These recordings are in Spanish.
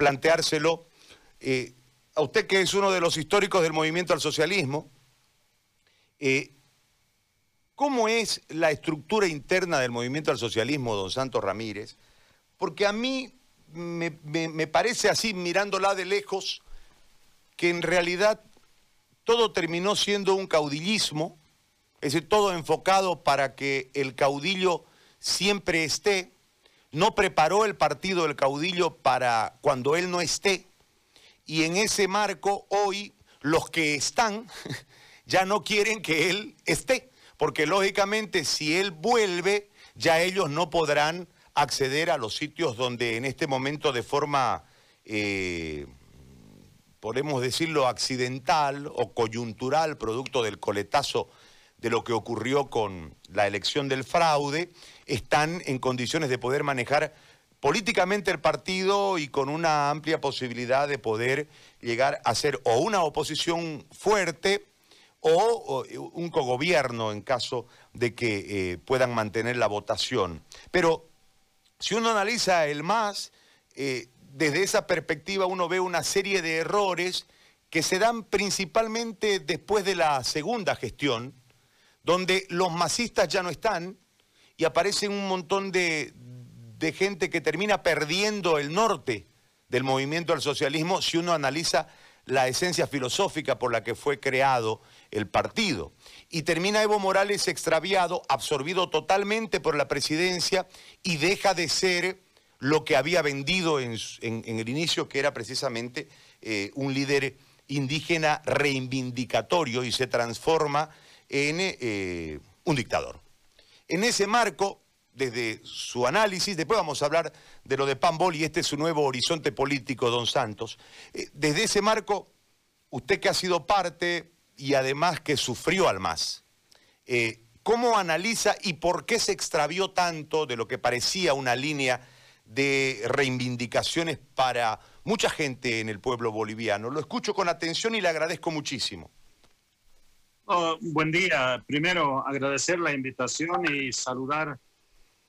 planteárselo eh, a usted que es uno de los históricos del movimiento al socialismo. Eh, ¿Cómo es la estructura interna del movimiento al socialismo, don Santos Ramírez? Porque a mí me, me parece así, mirándola de lejos, que en realidad todo terminó siendo un caudillismo, es decir, todo enfocado para que el caudillo siempre esté, no preparó el partido del caudillo para cuando él no esté, y en ese marco hoy los que están ya no quieren que él esté, porque lógicamente si él vuelve, ya ellos no podrán acceder a los sitios donde en este momento de forma, eh, podemos decirlo, accidental o coyuntural, producto del coletazo de lo que ocurrió con la elección del fraude, están en condiciones de poder manejar políticamente el partido y con una amplia posibilidad de poder llegar a ser o una oposición fuerte o, un cogobierno en caso de que eh, puedan mantener la votación. Pero si uno analiza el MAS, eh, desde esa perspectiva uno ve una serie de errores que se dan principalmente después de la segunda gestión, donde los masistas ya no están y aparecen un montón de, de gente que termina perdiendo el norte del movimiento al socialismo si uno analiza la esencia filosófica por la que fue creado el partido. Y termina Evo Morales extraviado, absorbido totalmente por la presidencia y deja de ser lo que había vendido en, el inicio, que era precisamente eh, un líder indígena reivindicatorio y se transforma en eh, un dictador. En ese marco, desde su análisis, después vamos a hablar de lo de Pambol y este es su nuevo horizonte político, don Santos. Eh, desde ese marco, usted que ha sido parte y además que sufrió al más, eh, ¿cómo analiza y por qué se extravió tanto de lo que parecía una línea de reivindicaciones para mucha gente en el pueblo boliviano? Lo escucho con atención y le agradezco muchísimo. Buen día. Primero, agradecer la invitación y saludar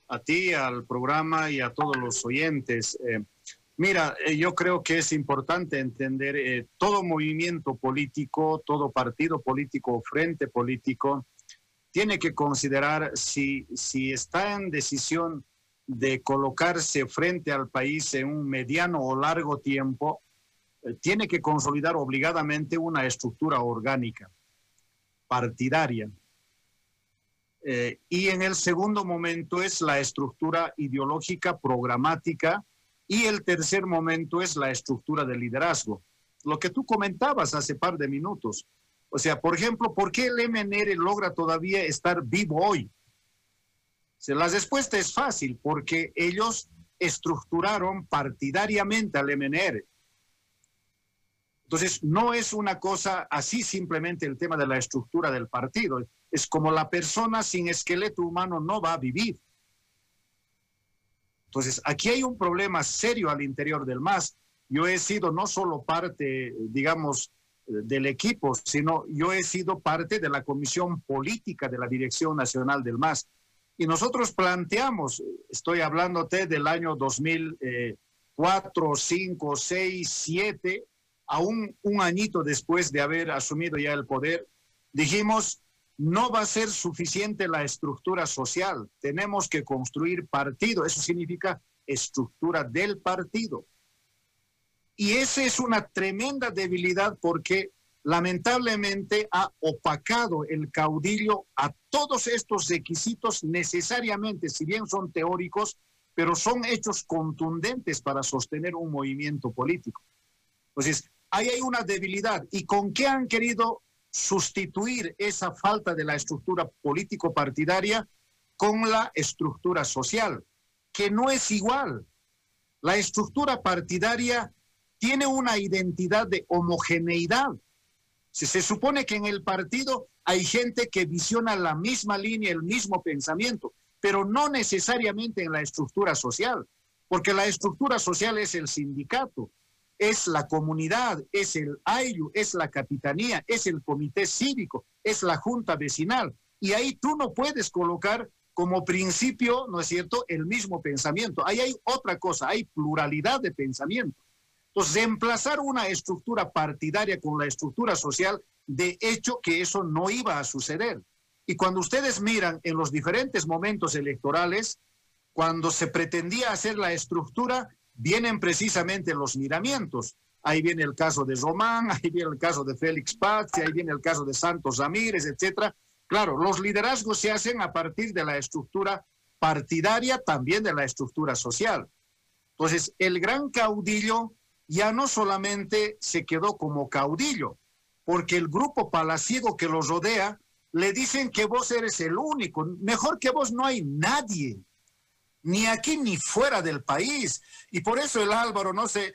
a ti, al programa y a todos los oyentes. Eh, mira, eh, yo creo que es importante entender eh, todo movimiento político, todo partido político, frente político, tiene que considerar si, si está en decisión de colocarse frente al país en un mediano o largo tiempo, tiene que consolidar obligadamente una estructura orgánica, partidaria eh, y en el segundo momento es la estructura ideológica programática y el tercer momento es la estructura de liderazgo. Lo que tú comentabas hace par de minutos. O sea, por ejemplo, ¿por qué el MNR logra todavía estar vivo hoy? la respuesta es fácil, porque ellos estructuraron partidariamente al MNR. Entonces, no es una cosa así simplemente el tema de la estructura del partido es como la persona sin esqueleto humano no va a vivir. Entonces, aquí hay un problema serio al interior del MAS. Yo he sido no solo parte, digamos, del equipo, sino yo he sido parte de la comisión política de la Dirección Nacional del MAS. Y nosotros planteamos, estoy hablándote del año 2004, 5, 6, 7, aún un añito después de haber asumido ya el poder, dijimos, no va a ser suficiente la estructura social. Tenemos que construir partido. Eso significa estructura del partido. Y esa es una tremenda debilidad porque lamentablemente ha opacado el caudillo a todos estos requisitos necesariamente, si bien son teóricos, pero son hechos contundentes para sostener un movimiento político. Entonces, ahí hay una debilidad. ¿Y con qué han querido sustituir esa falta de la estructura político-partidaria con la estructura social, que no es igual. La estructura partidaria tiene una identidad de homogeneidad. Se, se supone que en el partido hay gente que visiona la misma línea, el mismo pensamiento, pero no necesariamente en la estructura social, porque la estructura social es el sindicato, es la comunidad, es el AILU, es la capitanía, es el comité cívico, es la junta vecinal. Y ahí tú no puedes colocar como principio, ¿no es cierto?, el mismo pensamiento. Ahí hay otra cosa, hay pluralidad de pensamiento. Entonces, reemplazar una estructura partidaria con la estructura social, de hecho que eso no iba a suceder. Y cuando ustedes miran en los diferentes momentos electorales, cuando se pretendía hacer la estructura, vienen precisamente los miramientos. Ahí viene el caso de Román, ahí viene el caso de Félix Paz, ahí viene el caso de Santos Ramírez, etcétera. Claro, los liderazgos se hacen a partir de la estructura partidaria, también de la estructura social. Entonces, el gran caudillo ya no solamente se quedó como caudillo, porque el grupo palaciego que lo rodea le dicen que vos eres el único, mejor que vos no hay nadie, ni aquí ni fuera del país. Y por eso el Álvaro, no sé,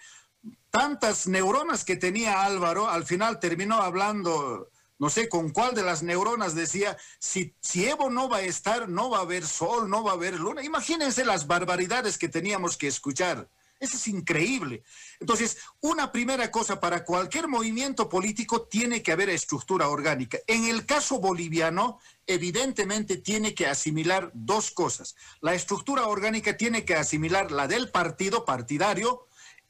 tantas neuronas que tenía Álvaro, al final terminó hablando, no sé con cuál de las neuronas decía, si, si Evo no va a estar, no va a haber sol, no va a haber luna. Imagínense las barbaridades que teníamos que escuchar. Eso es increíble. Entonces, una primera cosa, para cualquier movimiento político tiene que haber estructura orgánica. En el caso boliviano, evidentemente tiene que asimilar dos cosas. La estructura orgánica tiene que asimilar la del partido partidario,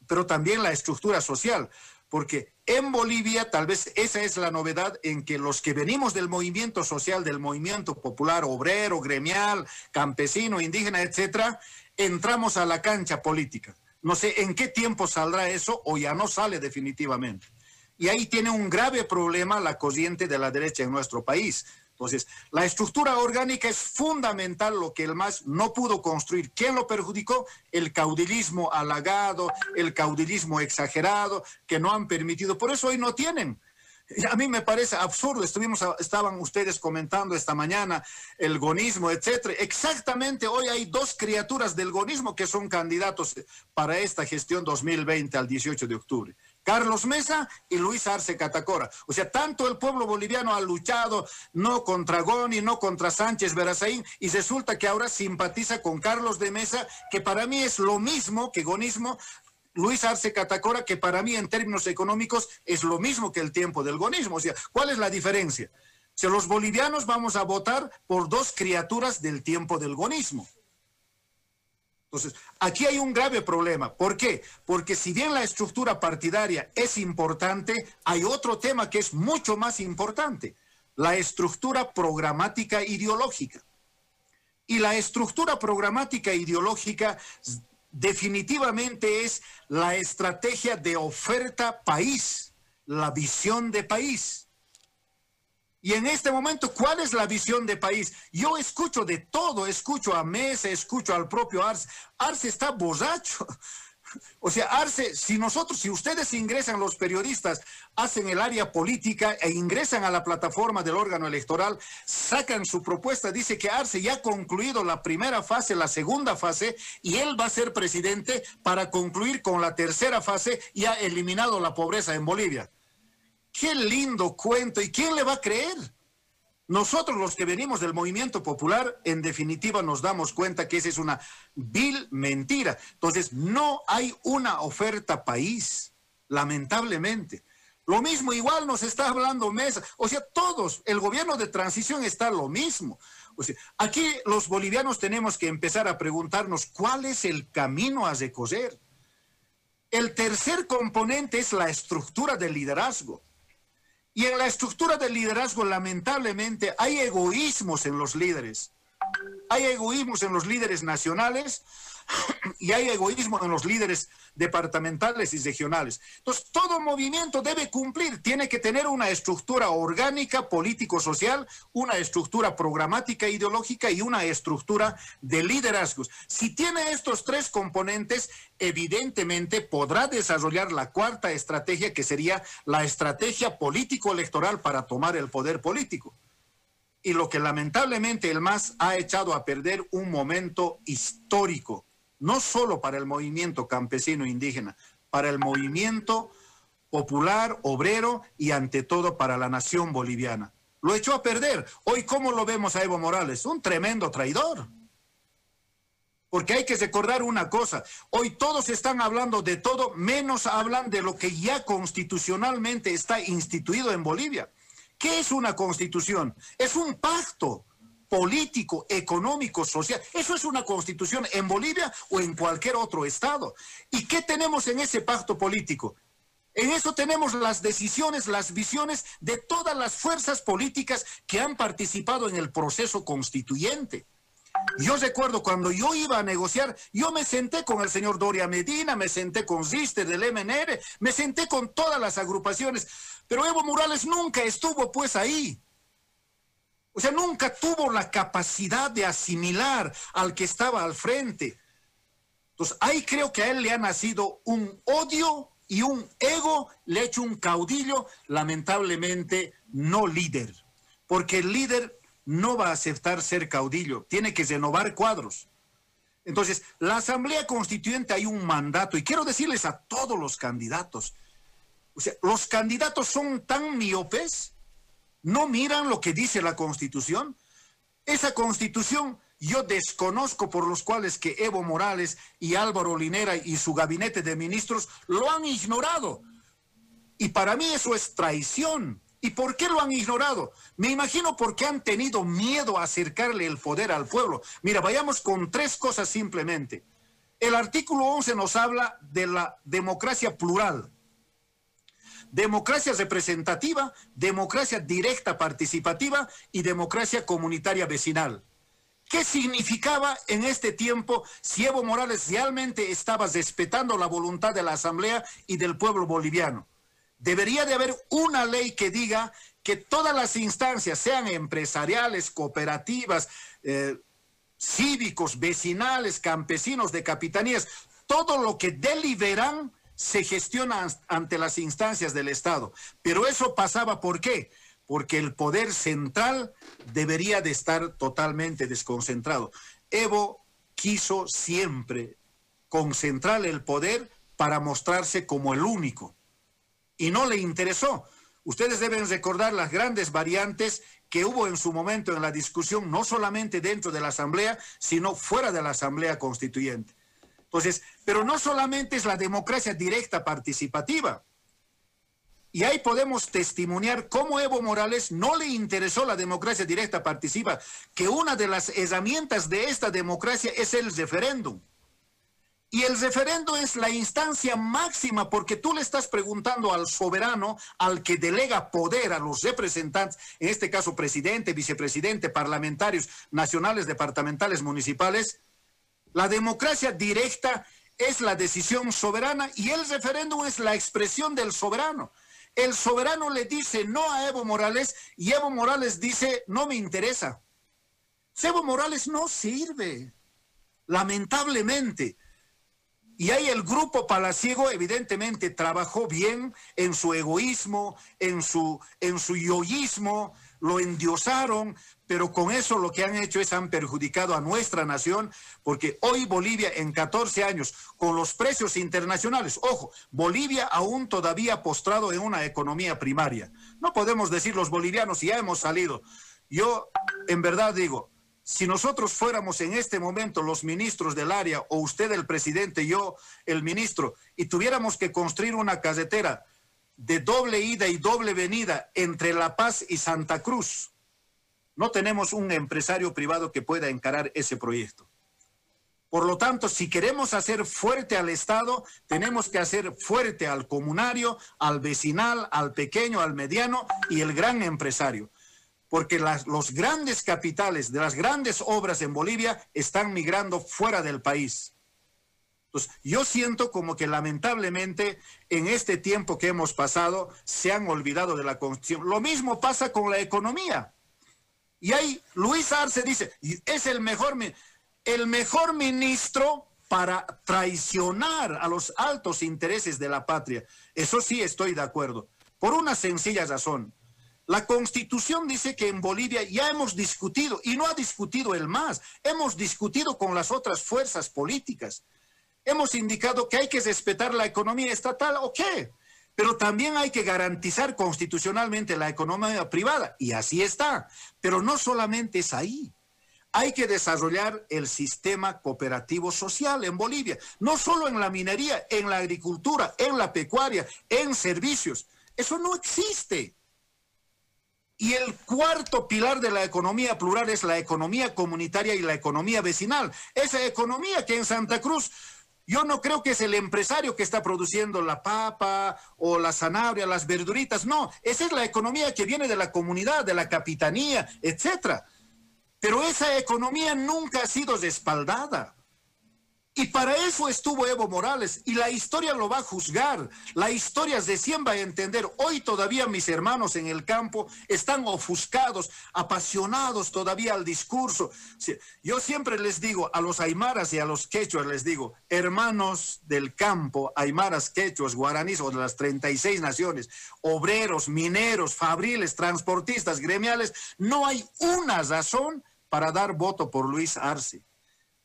pero también la estructura social. Porque en Bolivia tal vez esa es la novedad en que los que venimos del movimiento social, del movimiento popular, obrero, gremial, campesino, indígena, etcétera, entramos a la cancha política. No sé en qué tiempo saldrá eso o ya no sale definitivamente. Y ahí tiene un grave problema la corriente de la derecha en nuestro país. Entonces, la estructura orgánica es fundamental, lo que el MAS no pudo construir. ¿Quién lo perjudicó? El caudillismo halagado, el caudillismo exagerado, que no han permitido. Por eso hoy no tienen a mí me parece absurdo, estuvimos, estaban ustedes comentando esta mañana el gonismo, etcétera. Exactamente, hoy hay dos criaturas del gonismo que son candidatos para esta gestión 2020 al 18 de octubre. Carlos Mesa y Luis Arce Catacora. O sea, tanto el pueblo boliviano ha luchado no contra Goni, no contra Sánchez Verazaín, y resulta que ahora simpatiza con Carlos de Mesa, que para mí es lo mismo que gonismo, Luis Arce Catacora, que para mí en términos económicos es lo mismo que el tiempo del gonismo. O sea, ¿cuál es la diferencia? Si los bolivianos vamos a votar por dos criaturas del tiempo del gonismo. Entonces, aquí hay un grave problema. ¿Por qué? Porque si bien la estructura partidaria es importante, hay otro tema que es mucho más importante, la estructura programática ideológica. Y la estructura programática ideológica definitivamente es la estrategia de oferta país, la visión de país. Y en este momento, ¿cuál es la visión de país? Yo escucho de todo, escucho a Mesa, escucho al propio Arce. Arce está borracho. O sea, Arce, si nosotros, si ustedes ingresan, los periodistas, hacen el área política e ingresan a la plataforma del órgano electoral, sacan su propuesta, dice que Arce ya ha concluido la primera fase, la segunda fase, y él va a ser presidente para concluir con la tercera fase y ha eliminado la pobreza en Bolivia. Qué lindo cuento, ¿y quién le va a creer? Nosotros los que venimos del movimiento popular, en definitiva nos damos cuenta que esa es una vil mentira. Entonces, no hay una oferta país, lamentablemente. Lo mismo, igual nos está hablando Mesa. O sea, todos, el gobierno de transición está lo mismo. O sea, aquí los bolivianos tenemos que empezar a preguntarnos cuál es el camino a recorrer. El tercer componente es la estructura del liderazgo. Y en la estructura del liderazgo, lamentablemente, hay egoísmos en los líderes. Hay egoísmos en los líderes nacionales y hay egoísmo en los líderes departamentales y regionales. Entonces, todo movimiento debe cumplir, tiene que tener una estructura orgánica, político-social, una estructura programática, ideológica y una estructura de liderazgos. Si tiene estos tres componentes, evidentemente podrá desarrollar la cuarta estrategia, que sería la estrategia político-electoral para tomar el poder político. Y lo que lamentablemente el MAS ha echado a perder un momento histórico no solo para el movimiento campesino indígena, para el movimiento popular, obrero y ante todo para la nación boliviana. Lo echó a perder. Hoy, ¿cómo lo vemos a Evo Morales? Un tremendo traidor. Porque hay que recordar una cosa, hoy todos están hablando de todo, menos hablan de lo que ya constitucionalmente está instituido en Bolivia. ¿Qué es una constitución? Es un pacto político, económico, social. Eso es una constitución en Bolivia o en cualquier otro estado. ¿Y qué tenemos en ese pacto político? En eso tenemos las decisiones, las visiones de todas las fuerzas políticas que han participado en el proceso constituyente. Yo recuerdo cuando yo iba a negociar, yo me senté con el señor Doria Medina, me senté con Zister del MNR, me senté con todas las agrupaciones, pero Evo Morales nunca estuvo pues ahí. O sea, nunca tuvo la capacidad de asimilar al que estaba al frente. Entonces, ahí creo que a él le ha nacido un odio y un ego, le ha hecho un caudillo, lamentablemente no líder. Porque el líder no va a aceptar ser caudillo, tiene que renovar cuadros. Entonces, la Asamblea Constituyente hay un mandato y quiero decirles a todos los candidatos, o sea, los candidatos son tan miopes, no miran lo que dice la Constitución. Esa Constitución yo desconozco por los cuales que Evo Morales y Álvaro Linera y su gabinete de ministros lo han ignorado. Y para mí eso es traición. ¿Y por qué lo han ignorado? Me imagino porque han tenido miedo a acercarle el poder al pueblo. Mira, vayamos con tres cosas simplemente. El artículo 11 nos habla de la democracia plural. Democracia representativa, democracia directa participativa y democracia comunitaria vecinal. ¿Qué significaba en este tiempo si Evo Morales realmente estaba respetando la voluntad de la Asamblea y del pueblo boliviano? Debería de haber una ley que diga que todas las instancias, sean empresariales, cooperativas, eh, cívicos, vecinales, campesinos, de capitanías, todo lo que deliberan se gestiona ante las instancias del Estado. Pero eso pasaba, ¿por qué? Porque el poder central debería de estar totalmente desconcentrado. Evo quiso siempre concentrar el poder para mostrarse como el único y no le interesó. Ustedes deben recordar las grandes variantes que hubo en su momento en la discusión, no solamente dentro de la Asamblea, sino fuera de la Asamblea Constituyente. Entonces, pero no solamente es la democracia directa participativa. Y ahí podemos testimoniar cómo Evo Morales no le interesó la democracia directa participativa, que una de las herramientas de esta democracia es el referéndum. Y el referendo es la instancia máxima porque tú le estás preguntando al soberano, al que delega poder a los representantes, en este caso presidente, vicepresidente, parlamentarios nacionales, departamentales, municipales. La democracia directa es la decisión soberana y el referéndum es la expresión del soberano. El soberano le dice no a Evo Morales y Evo Morales dice no me interesa. Evo Morales no sirve, lamentablemente. Y ahí el grupo palaciego evidentemente trabajó bien en su egoísmo, en su, en su yoísmo, lo endiosaron, pero con eso lo que han hecho es han perjudicado a nuestra nación, porque hoy Bolivia en 14 años, con los precios internacionales, ojo, Bolivia aún todavía postrado en una economía primaria. No podemos decir los bolivianos, ya hemos salido. Yo en verdad digo, si nosotros fuéramos en este momento los ministros del área, o usted el presidente, yo el ministro, y tuviéramos que construir una carretera de doble ida y doble venida entre La Paz y Santa Cruz, no tenemos un empresario privado que pueda encarar ese proyecto. Por lo tanto, si queremos hacer fuerte al Estado, tenemos que hacer fuerte al comunario, al vecinal, al pequeño, al mediano y el gran empresario porque los grandes capitales de las grandes obras en Bolivia están migrando fuera del país. Yo siento como que lamentablemente en este tiempo que hemos pasado se han olvidado de la Constitución. Lo mismo pasa con la economía. Y ahí Luis Arce dice, es el mejor, el mejor ministro para traicionar a los altos intereses de la patria. Eso sí estoy de acuerdo, por una sencilla razón. La constitución dice que en Bolivia ya hemos discutido, y no ha discutido el MAS, hemos discutido con las otras fuerzas políticas. Hemos indicado que hay que respetar la economía estatal, ok, pero también hay que garantizar constitucionalmente la economía privada, y así está. Pero no solamente es ahí. Hay que desarrollar el sistema cooperativo social en Bolivia, no solo en la minería, en la agricultura, en la pecuaria, en servicios. Eso no existe. Y el cuarto pilar de la economía plural es la economía comunitaria y la economía vecinal. Esa economía que en Santa Cruz yo no creo que es el empresario que está produciendo la papa o la zanahoria, las verduritas. No, esa es la economía que viene de la comunidad, de la capitanía, etcétera. Pero esa economía nunca ha sido respaldada. Y para eso estuvo Evo Morales y la historia lo va a juzgar. La historia recién va a entender. Hoy todavía mis hermanos en el campo están ofuscados, apasionados todavía al discurso. Yo siempre les digo a los aymaras y a los quechuas, les digo, hermanos del campo, aymaras, quechuas, guaraníes o de las 36 naciones, obreros, mineros, fabriles, transportistas, gremiales, no hay una razón para dar voto por Luis Arce.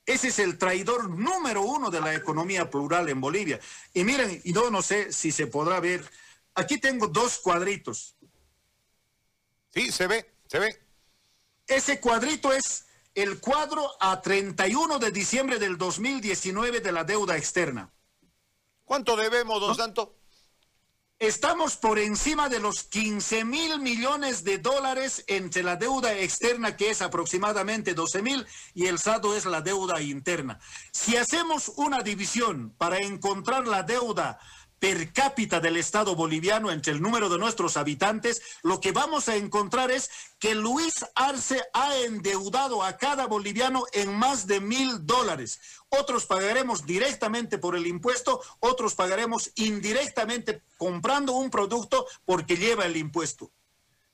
Ese es el traidor número uno de la economía plural en Bolivia. Y miren, y no, no sé si se podrá ver, aquí tengo dos cuadritos. Sí, se ve, se ve. Ese cuadrito es el cuadro a 31 de diciembre del 2019 de la deuda externa. ¿Cuánto debemos, don Santo? Estamos por encima de los 15 mil millones de dólares entre la deuda externa, que es aproximadamente 12 mil, y el saldo es la deuda interna. Si hacemos una división para encontrar la deuda per cápita del Estado boliviano entre el número de nuestros habitantes, lo que vamos a encontrar es que Luis Arce ha endeudado a cada boliviano en más de mil dólares. Otros pagaremos directamente por el impuesto, otros pagaremos indirectamente comprando un producto porque lleva el impuesto.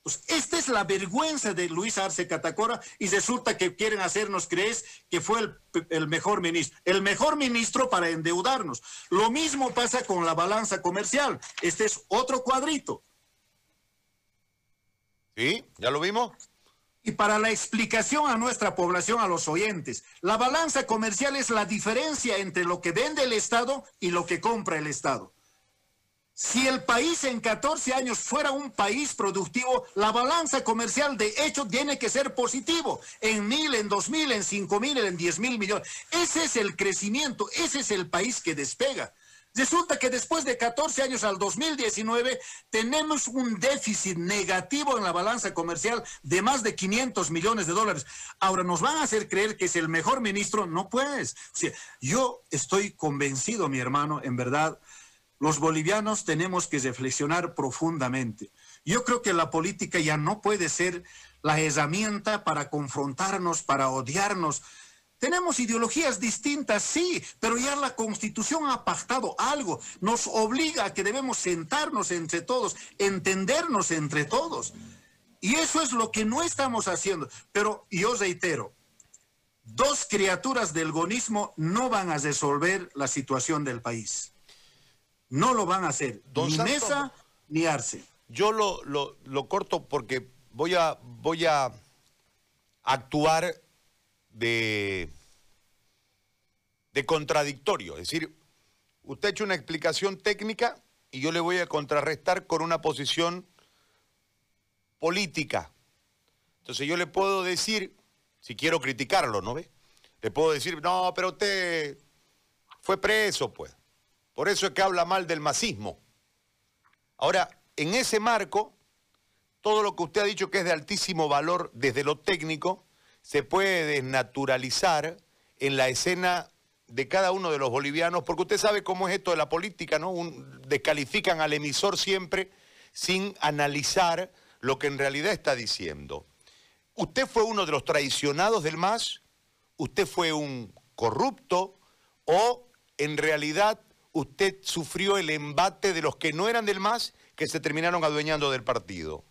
Pues esta es la vergüenza de Luis Arce Catacora y resulta que quieren hacernos creer que fue el, el, mejor ministro. El mejor ministro para endeudarnos. Lo mismo pasa con la balanza comercial. Este es otro cuadrito. Sí, ya lo vimos. Y para la explicación a nuestra población, a los oyentes, la balanza comercial es la diferencia entre lo que vende el Estado y lo que compra el Estado. Si el país en 14 años fuera un país productivo, la balanza comercial de hecho tiene que ser positivo. En mil, en dos mil, en cinco mil, en diez mil millones. Ese es el crecimiento, ese es el país que despega. Resulta que después de 14 años al 2019 tenemos un déficit negativo en la balanza comercial de más de 500 millones de dólares. Ahora nos van a hacer creer que es el mejor ministro. No puedes. Yo estoy convencido, mi hermano, en verdad, los bolivianos tenemos que reflexionar profundamente. Yo creo que la política ya no puede ser la herramienta para confrontarnos, para odiarnos. Tenemos ideologías distintas, sí, pero ya la constitución ha pactado algo. Nos obliga a que debemos sentarnos entre todos, entendernos entre todos. Y eso es lo que no estamos haciendo. Pero yo reitero, dos criaturas del gonismo no van a resolver la situación del país. No lo van a hacer. ni Mesa ni Arce. Yo lo, lo, corto porque voy a, voy a actuar de, de contradictorio. Es decir, usted ha hecho una explicación técnica y yo le voy a contrarrestar con una posición política. Entonces yo le puedo decir, si quiero criticarlo, ¿no ve? Le puedo decir, no, pero usted fue preso, pues. Por eso es que habla mal del masismo. Ahora, en ese marco, todo lo que usted ha dicho que es de altísimo valor desde lo técnico, se puede desnaturalizar en la escena de cada uno de los bolivianos, porque usted sabe cómo es esto de la política, ¿no? descalifican al emisor siempre sin analizar lo que en realidad está diciendo. Usted fue uno de los traicionados del MAS, usted fue un corrupto o en realidad usted sufrió el embate de los que no eran del MAS que se terminaron adueñando del partido?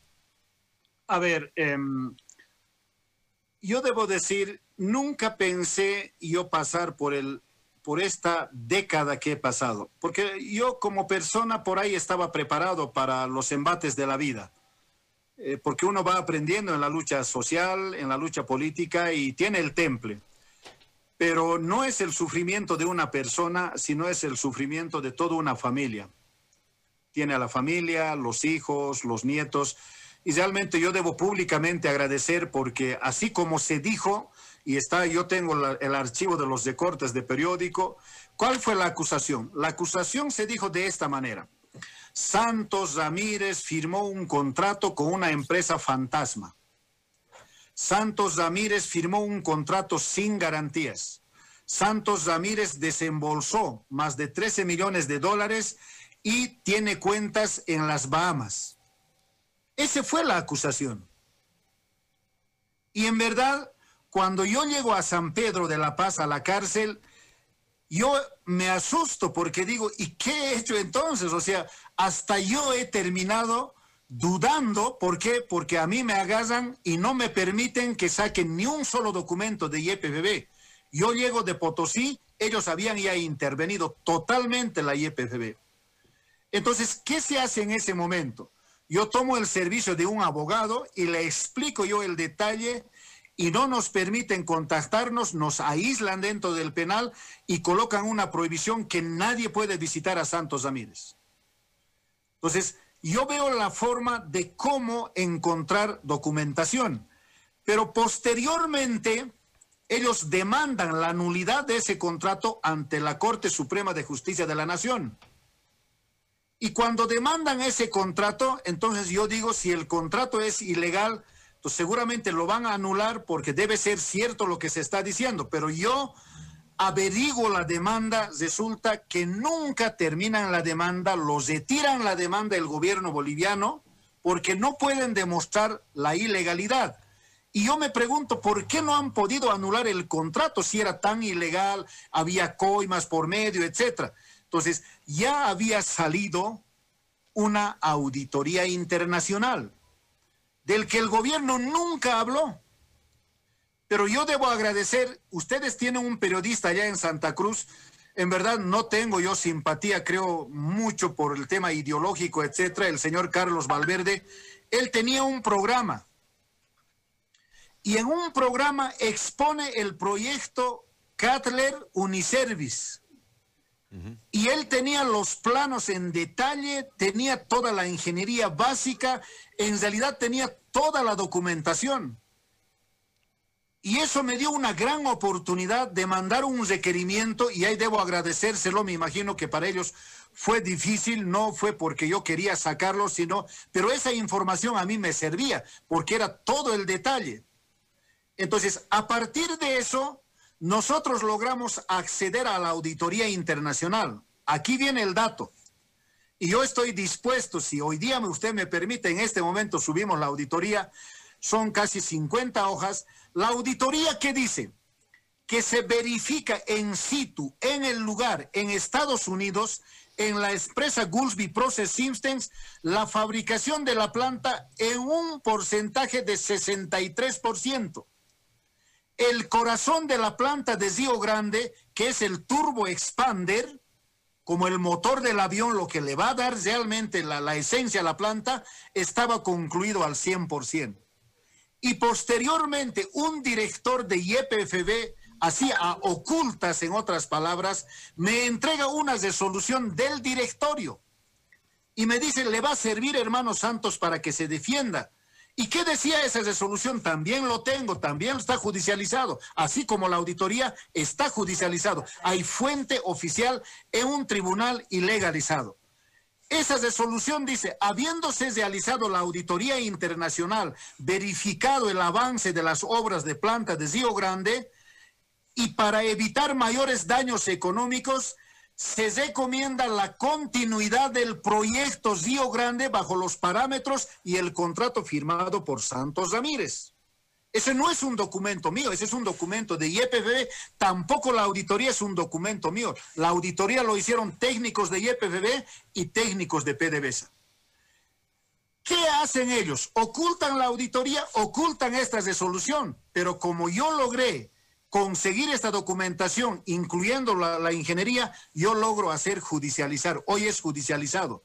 A ver, em, yo debo decir, nunca pensé yo pasar por el por esta década que he pasado, porque yo como persona por ahí estaba preparado para los embates de la vida, eh, porque uno va aprendiendo en la lucha social, en la lucha política y tiene el temple pero no es el sufrimiento de una persona, sino es el sufrimiento de toda una familia. Tiene a la familia, los hijos, los nietos, y realmente yo debo públicamente agradecer porque así como se dijo, y está, yo tengo el archivo de los recortes de periódico, ¿cuál fue la acusación? La acusación se dijo de esta manera. Santos Ramírez firmó un contrato con una empresa fantasma. Santos Ramírez firmó un contrato sin garantías. Santos Ramírez desembolsó más de 13 millones de dólares y tiene cuentas en las Bahamas. Esa fue la acusación. Y en verdad, cuando yo llego a San Pedro de la Paz, a la cárcel, yo me asusto porque digo, ¿y qué he hecho entonces? O sea, hasta yo he terminado dudando, ¿por qué? Porque a mí me agarran y no me permiten que saquen ni un solo documento de IEPFB. Yo llego de Potosí, ellos habían ya intervenido totalmente la IEPFB. Entonces, ¿qué se hace en ese momento? Yo tomo el servicio de un abogado y le explico yo el detalle y no nos permiten contactarnos, nos aíslan dentro del penal y colocan una prohibición que nadie puede visitar a Santos Ramírez. Entonces, yo veo la forma de cómo encontrar documentación, pero posteriormente ellos demandan la nulidad de ese contrato ante la Corte Suprema de Justicia de la Nación. Y cuando demandan ese contrato, entonces yo digo, si el contrato es ilegal, pues seguramente lo van a anular porque debe ser cierto lo que se está diciendo, pero yo averiguo la demanda, resulta que nunca terminan la demanda, los retiran la demanda el gobierno boliviano porque no pueden demostrar la ilegalidad. Y yo me pregunto, ¿por qué no han podido anular el contrato si era tan ilegal, había coimas por medio, etcétera? Entonces, ya había salido una auditoría internacional del que el gobierno nunca habló. Pero yo debo agradecer, ustedes tienen un periodista allá en Santa Cruz, en verdad no tengo yo simpatía, creo mucho por el tema ideológico, etcétera, el señor Carlos Valverde, él tenía un programa y en un programa expone el proyecto Catler Uniservice. Y él tenía los planos en detalle, tenía toda la ingeniería básica, en realidad tenía toda la documentación. Y eso me dio una gran oportunidad de mandar un requerimiento y ahí debo agradecérselo, me imagino que para ellos fue difícil, no fue porque yo quería sacarlo, sino, pero esa información a mí me servía porque era todo el detalle. Entonces, a partir de eso, nosotros logramos acceder a la auditoría internacional. Aquí viene el dato. Y yo estoy dispuesto, si hoy día usted me permite, en este momento subimos la auditoría, son casi 50 hojas. La auditoría que dice que se verifica en situ, en el lugar, en Estados Unidos, en la empresa Goulsby Process Systems, la fabricación de la planta en un porcentaje de 63% el corazón de la planta de Río Grande, que es el turbo expander, como el motor del avión, lo que le va a dar realmente la, esencia a la planta, estaba concluido al 100%. Y posteriormente, un director de YPFB, así a ocultas en otras palabras, me entrega una resolución del directorio y me dice, le va a servir, hermano Santos, para que se defienda ¿Y qué decía esa resolución? También lo tengo, también está judicializado, así como la auditoría está judicializado. Hay fuente oficial en un tribunal ilegalizado. Esa resolución dice, habiéndose realizado la auditoría internacional, verificado el avance de las obras de planta de Río Grande, y para evitar mayores daños económicos, se recomienda la continuidad del proyecto Río Grande bajo los parámetros y el contrato firmado por Santos Ramírez. Ese no es un documento mío, ese es un documento de IEPFB, tampoco la auditoría es un documento mío. La auditoría lo hicieron técnicos de IEPFB y técnicos de PDVSA. ¿Qué hacen ellos? Ocultan la auditoría, ocultan esta resolución, pero como yo logré conseguir esta documentación, incluyendo la, ingeniería, yo logro hacer judicializar. Hoy es judicializado.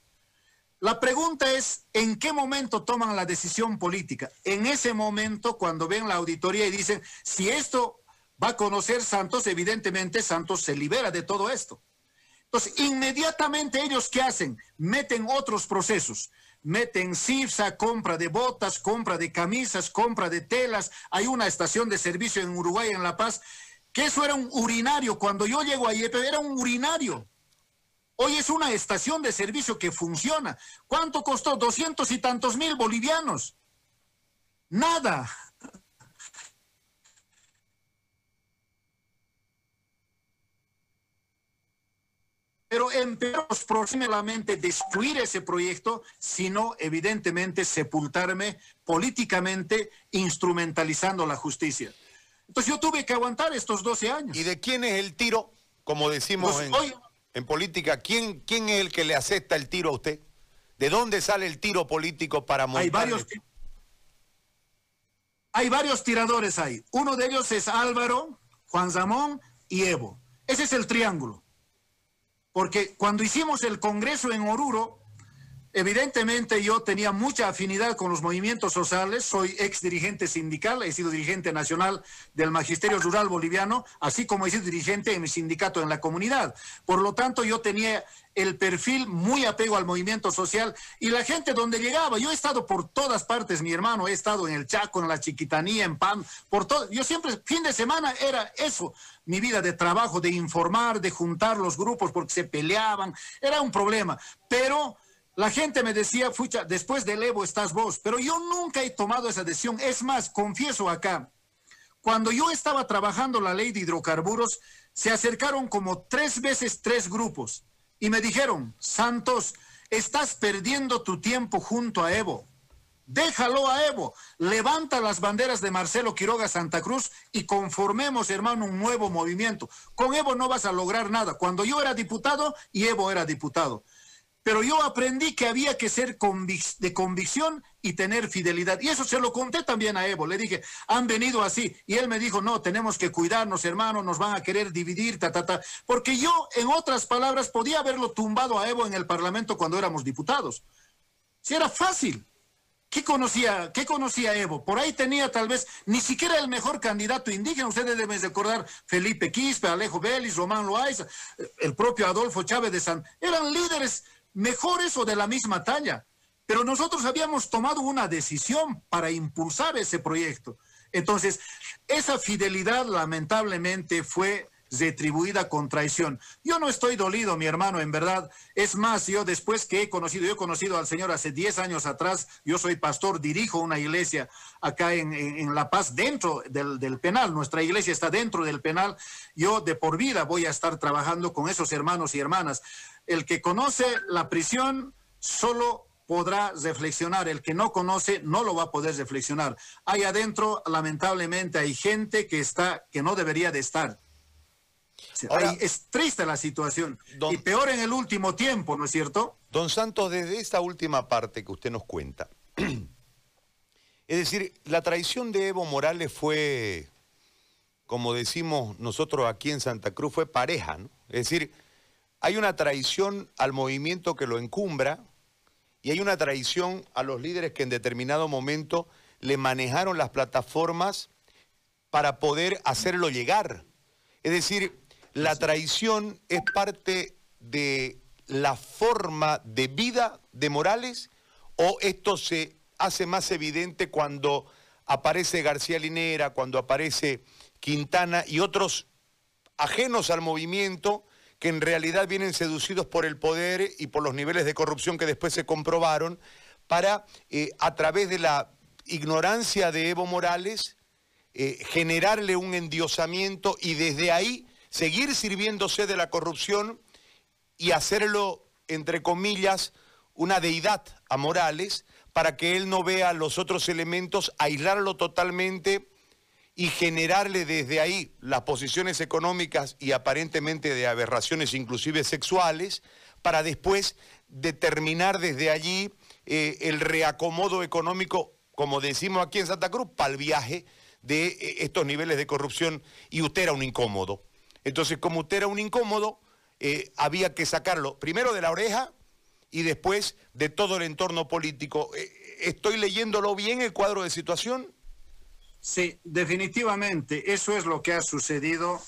La pregunta es, ¿en qué momento toman la decisión política? En ese momento, cuando ven la auditoría y dicen, si esto va a conocer Santos, evidentemente Santos se libera de todo esto. Entonces, inmediatamente ellos, ¿qué hacen? Meten otros procesos meten CIFSA, compra de botas, compra de camisas, compra de telas. Hay una estación de servicio en Uruguay, en La Paz, que eso era un urinario. Cuando yo llego a IEP, era un urinario. Hoy es una estación de servicio que funciona. ¿Cuánto costó? Doscientos y tantos mil bolivianos. Nada. Pero empeoramos próximamente destruir ese proyecto, sino evidentemente sepultarme políticamente instrumentalizando la justicia. Entonces yo tuve que aguantar estos 12 años. ¿Y de quién es el tiro? Como decimos pues en, en, política, ¿quién, ¿quién es el que le acepta el tiro a usted? ¿De dónde sale el tiro político para montar? Hay varios, hay varios tiradores ahí. Uno de ellos es Álvaro, Juan Zamón y Evo. Ese es el triángulo. Porque cuando hicimos el Congreso en Oruro, Evidentemente yo tenía mucha afinidad con los movimientos sociales, soy ex dirigente sindical, he sido dirigente nacional del Magisterio Rural Boliviano, así como he sido dirigente en mi sindicato en la comunidad. Por lo tanto, yo tenía el perfil muy apego al movimiento social y la gente donde llegaba, yo he estado por todas partes, mi hermano, he estado en el Chaco, en la Chiquitanía, en PAM, por todo, yo siempre, fin de semana era eso, mi vida de trabajo, de informar, de juntar los grupos porque se peleaban, era un problema, pero la gente me decía, fucha, después del Evo estás vos, pero yo nunca he tomado esa decisión. Es más, confieso acá, cuando yo estaba trabajando la ley de hidrocarburos, se acercaron como tres veces tres grupos y me dijeron, Santos, estás perdiendo tu tiempo junto a Evo. Déjalo a Evo, levanta las banderas de Marcelo Quiroga Santa Cruz y conformemos, hermano, un nuevo movimiento. Con Evo no vas a lograr nada. Cuando yo era diputado y Evo era diputado. Pero yo aprendí que había que ser de convicción y tener fidelidad. Y eso se lo conté también a Evo. Le dije, han venido así. Y él me dijo, no, tenemos que cuidarnos, hermano, nos van a querer dividir, ta, ta, ta. Porque yo, en otras palabras, podía haberlo tumbado a Evo en el Parlamento cuando éramos diputados. Si era fácil. ¿Qué conocía, ¿Qué conocía Evo? Por ahí tenía tal vez ni siquiera el mejor candidato indígena. Ustedes deben recordar Felipe Quispe, Alejo Vélez, Román Loaiza, el propio Adolfo Chávez de San. Eran líderes mejores o de la misma talla. Pero nosotros habíamos tomado una decisión para impulsar ese proyecto. Entonces, esa fidelidad lamentablemente fue retribuida con traición. Yo no estoy dolido, mi hermano, en verdad. Es más, yo después que he conocido, yo he conocido al Señor hace 10 años atrás, yo soy pastor, dirijo una iglesia acá en, La Paz, dentro del, del, penal. Nuestra iglesia está dentro del penal. Yo de por vida voy a estar trabajando con esos hermanos y hermanas. El que conoce la prisión solo podrá reflexionar, el que no conoce no lo va a poder reflexionar. Ahí adentro, lamentablemente, hay gente que está, que no debería de estar. Es triste la situación. y peor en el último tiempo, ¿no es cierto? Don Santos, desde esta última parte que usted nos cuenta, es decir, la traición de Evo Morales fue, como decimos nosotros aquí en Santa Cruz, fue pareja, ¿no? Es decir, hay una traición al movimiento que lo encumbra y hay una traición a los líderes que en determinado momento le manejaron las plataformas para poder hacerlo llegar. Es decir, la traición es parte de la forma de vida de Morales o esto se hace más evidente cuando aparece García Linera, cuando aparece Quintana y otros ajenos al movimiento que en realidad vienen seducidos por el poder y por los niveles de corrupción que después se comprobaron, para, eh, a través de la ignorancia de Evo Morales, eh, generarle un endiosamiento y desde ahí seguir sirviéndose de la corrupción y hacerlo, entre comillas, una deidad a Morales, para que él no vea los otros elementos, aislarlo totalmente y generarle desde ahí las posiciones económicas y aparentemente de aberraciones inclusive sexuales, para después determinar desde allí eh, el reacomodo económico, como decimos aquí en Santa Cruz, para el viaje de eh, estos niveles de corrupción y usted era un incómodo. Entonces, como usted era un incómodo, eh, había que sacarlo primero de la oreja y después de todo el entorno político. ¿Estoy leyéndolo bien el cuadro de situación? Sí, definitivamente, eso es lo que ha sucedido.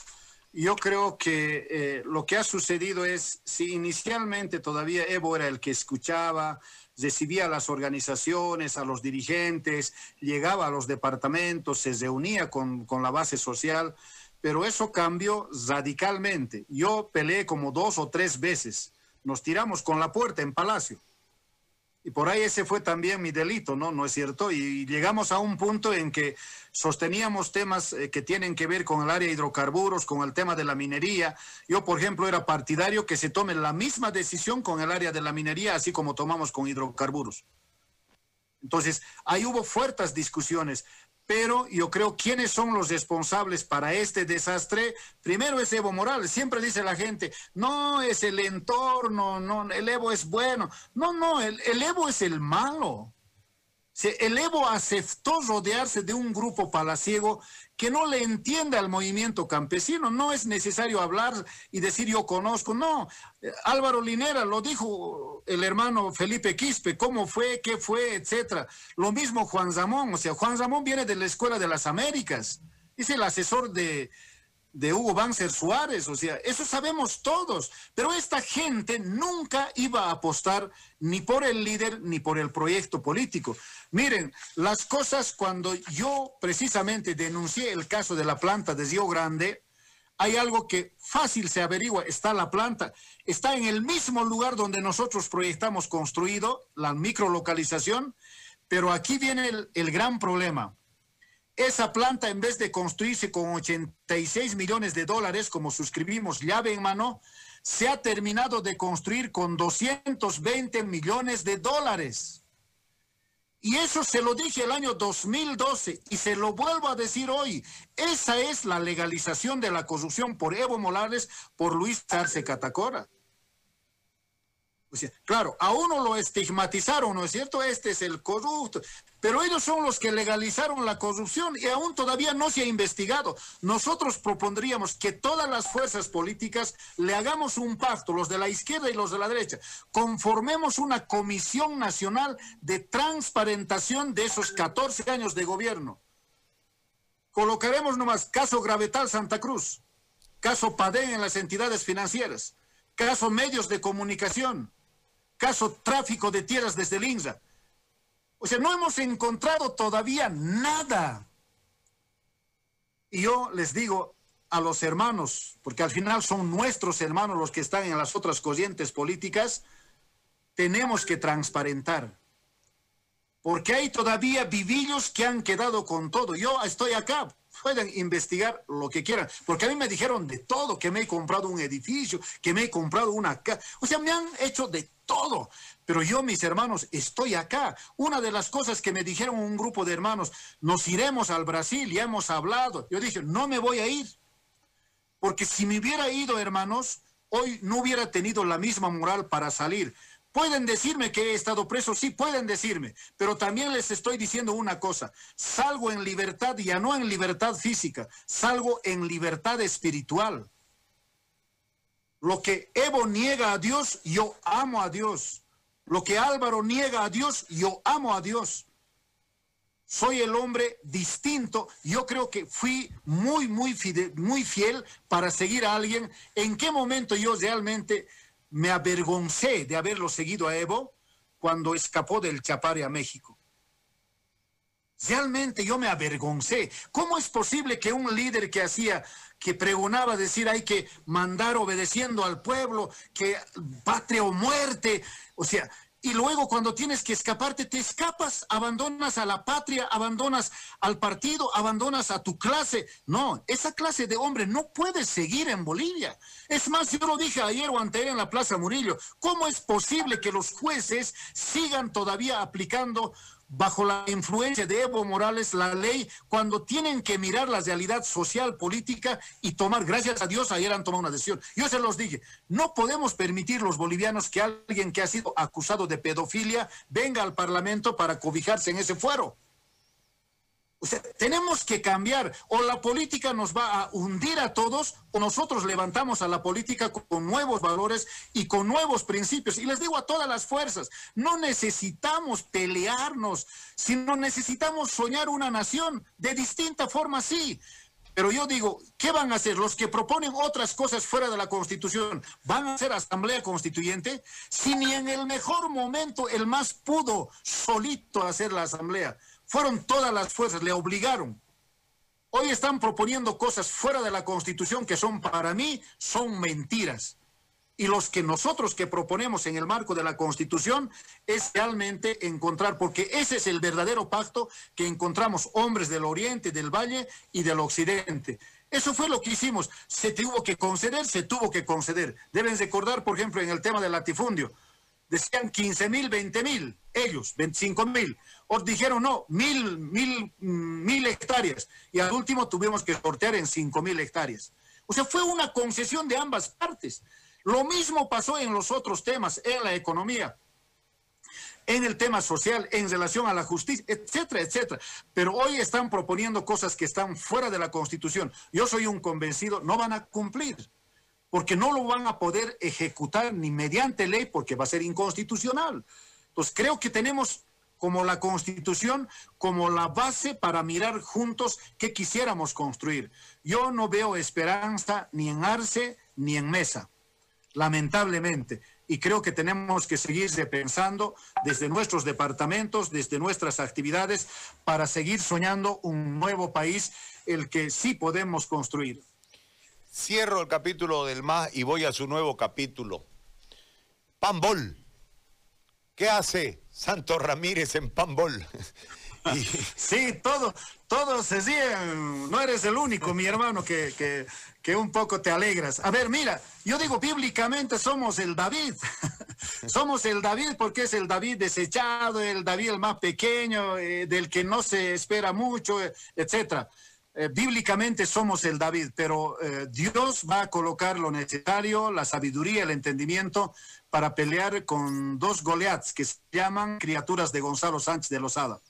Yo creo que eh, lo que ha sucedido es, si inicialmente todavía Evo era el que escuchaba, recibía a las organizaciones, a los dirigentes, llegaba a los departamentos, se reunía con, con la base social, pero eso cambió radicalmente. Yo peleé como dos o tres veces nos tiramos con la puerta en Palacio. Y por ahí ese fue también mi delito, ¿no? ¿No es cierto? Y llegamos a un punto en que sosteníamos temas eh, que tienen que ver con el área de hidrocarburos, con el tema de la minería. Yo, por ejemplo, era partidario que se tome la misma decisión con el área de la minería, así como tomamos con hidrocarburos. Entonces, ahí hubo fuertes discusiones pero yo creo quiénes son los responsables para este desastre. Primero es Evo Morales, siempre dice la gente, no es el entorno, no, el Evo es bueno. No, no, el, el Evo es el malo. El Evo aceptó rodearse de un grupo palaciego que no le entiende al movimiento campesino. No es necesario hablar y decir yo conozco. No, eh, Álvaro Linera lo dijo el hermano Felipe Quispe, cómo fue, qué fue, etcétera. Lo mismo Juan Zamón. O sea, Juan Zamón viene de la Escuela de las Américas. Es el asesor de, de Hugo Banzer Suárez, o sea, eso sabemos todos, pero esta gente nunca iba a apostar ni por el líder ni por el proyecto político. Miren, las cosas cuando yo precisamente denuncié el caso de la planta de Río Grande, hay algo que fácil se averigua, está la planta, está en el mismo lugar donde nosotros proyectamos construido, la microlocalización, pero aquí viene el, el gran problema esa planta, en vez de construirse con 86 millones de dólares, como suscribimos llave en mano, se ha terminado de construir con 220 millones de dólares. Y eso se lo dije el año 2012 y se lo vuelvo a decir hoy. Esa es la legalización de la corrupción por Evo Morales, por Luis Arce Catacora claro, a uno lo estigmatizaron, ¿no es cierto? Este es el corrupto. Pero ellos son los que legalizaron la corrupción y aún todavía no se ha investigado. Nosotros propondríamos que todas las fuerzas políticas le hagamos un pacto, los de la izquierda y los de la derecha, conformemos una comisión nacional de transparentación de esos 14 años de gobierno. Colocaremos nomás caso Gravetal Santa Cruz, caso Padén en las entidades financieras, caso medios de comunicación, caso tráfico de tierras desde el INSA. O sea, no hemos encontrado todavía nada. Y yo les digo a los hermanos, porque al final son nuestros hermanos los que están en las otras corrientes políticas, tenemos que transparentar. Porque hay todavía vivillos que han quedado con todo. Yo estoy acá, pueden investigar lo que quieran, porque a mí me dijeron de todo, que me he comprado un edificio, que me he comprado una casa, o sea, me han hecho de todo. Pero yo, mis hermanos, estoy acá. Una de las cosas que me dijeron un grupo de hermanos, nos iremos al Brasil, y hemos hablado. Yo dije, no me voy a ir. Porque si me hubiera ido, hermanos, hoy no hubiera tenido la misma moral para salir. Pueden decirme que he estado preso, sí, pueden decirme, pero también les estoy diciendo una cosa, salgo en libertad, ya no en libertad física, salgo en libertad espiritual. Lo que Evo niega a Dios, yo amo a Dios. Lo que Álvaro niega a Dios, yo amo a Dios. Soy el hombre distinto. Yo creo que fui muy, muy, muy fiel para seguir a alguien. ¿En qué momento yo realmente me avergoncé de haberlo seguido a Evo cuando escapó del Chapare a México? Realmente yo me avergoncé. ¿Cómo es posible que un líder que hacía que pregonaba decir hay que mandar obedeciendo al pueblo, que patria o muerte, o sea, y luego cuando tienes que escaparte, te escapas, abandonas a la patria, abandonas al partido, abandonas a tu clase. No, esa clase de hombre no puede seguir en Bolivia. Es más, yo lo dije ayer o anteayer en la Plaza Murillo, ¿cómo es posible que los jueces sigan todavía aplicando bajo la influencia de Evo Morales la ley cuando tienen que mirar la realidad social, política y tomar, gracias a Dios, ayer han tomado una decisión. Yo se los dije, no podemos permitir los bolivianos que alguien que ha sido acusado de pedofilia venga al Parlamento para cobijarse en ese fuero. Tenemos que cambiar. O la política nos va a hundir a todos, o nosotros levantamos a la política con nuevos valores y con nuevos principios. Y les digo a todas las fuerzas, no necesitamos pelearnos, sino necesitamos soñar una nación de distinta forma, sí. Pero yo digo, ¿qué van a hacer los que proponen otras cosas fuera de la Constitución? ¿Van a hacer asamblea constituyente? Si ni en el mejor momento el más pudo solito hacer la asamblea. Fueron todas las fuerzas, le obligaron. Hoy están proponiendo cosas fuera de la Constitución que son para mí, son mentiras. y los que nosotros que proponemos en el marco de la Constitución es realmente encontrar, porque ese es el verdadero pacto que encontramos hombres del Oriente, del Valle y del Occidente. Eso fue lo que hicimos. Se tuvo que conceder, se tuvo que conceder. Deben recordar, por ejemplo, en el tema del latifundio, decían 15 mil, 20 mil, ellos, 25 mil. Os dijeron no, mil, mil, mil hectáreas. Y al último tuvimos que sortear en 5 mil hectáreas. O sea, fue una concesión de ambas partes. Lo mismo pasó en los otros temas, en la economía, en el tema social, en relación a la justicia, etcétera, etcétera. Pero hoy están proponiendo cosas que están fuera de la Constitución. Yo soy un convencido, no van a cumplir, porque no lo van a poder ejecutar ni mediante ley, porque va a ser inconstitucional. Entonces creo que tenemos como la Constitución, como la base para mirar juntos qué quisiéramos construir. Yo no veo esperanza ni en Arce ni en Mesa lamentablemente. Y creo que tenemos que seguir pensando desde nuestros departamentos, desde nuestras actividades, para seguir soñando un nuevo país, el que sí podemos construir. Cierro el capítulo del MAS y voy a su nuevo capítulo. Pambol. ¿Qué hace Santos Ramírez en Pambol? Sí, todo, todos se siguen. No eres el único, mi hermano, que, que, un poco te alegras. A ver, mira, yo digo bíblicamente somos el David. somos el David porque es el David desechado, el David el más pequeño, eh, del que no se espera mucho, etc. etcétera. Eh, bíblicamente somos el David, pero eh, Dios va a colocar lo necesario, la sabiduría, el entendimiento para pelear con dos Goliaths que se llaman criaturas de Gonzalo Sánchez de Lozada.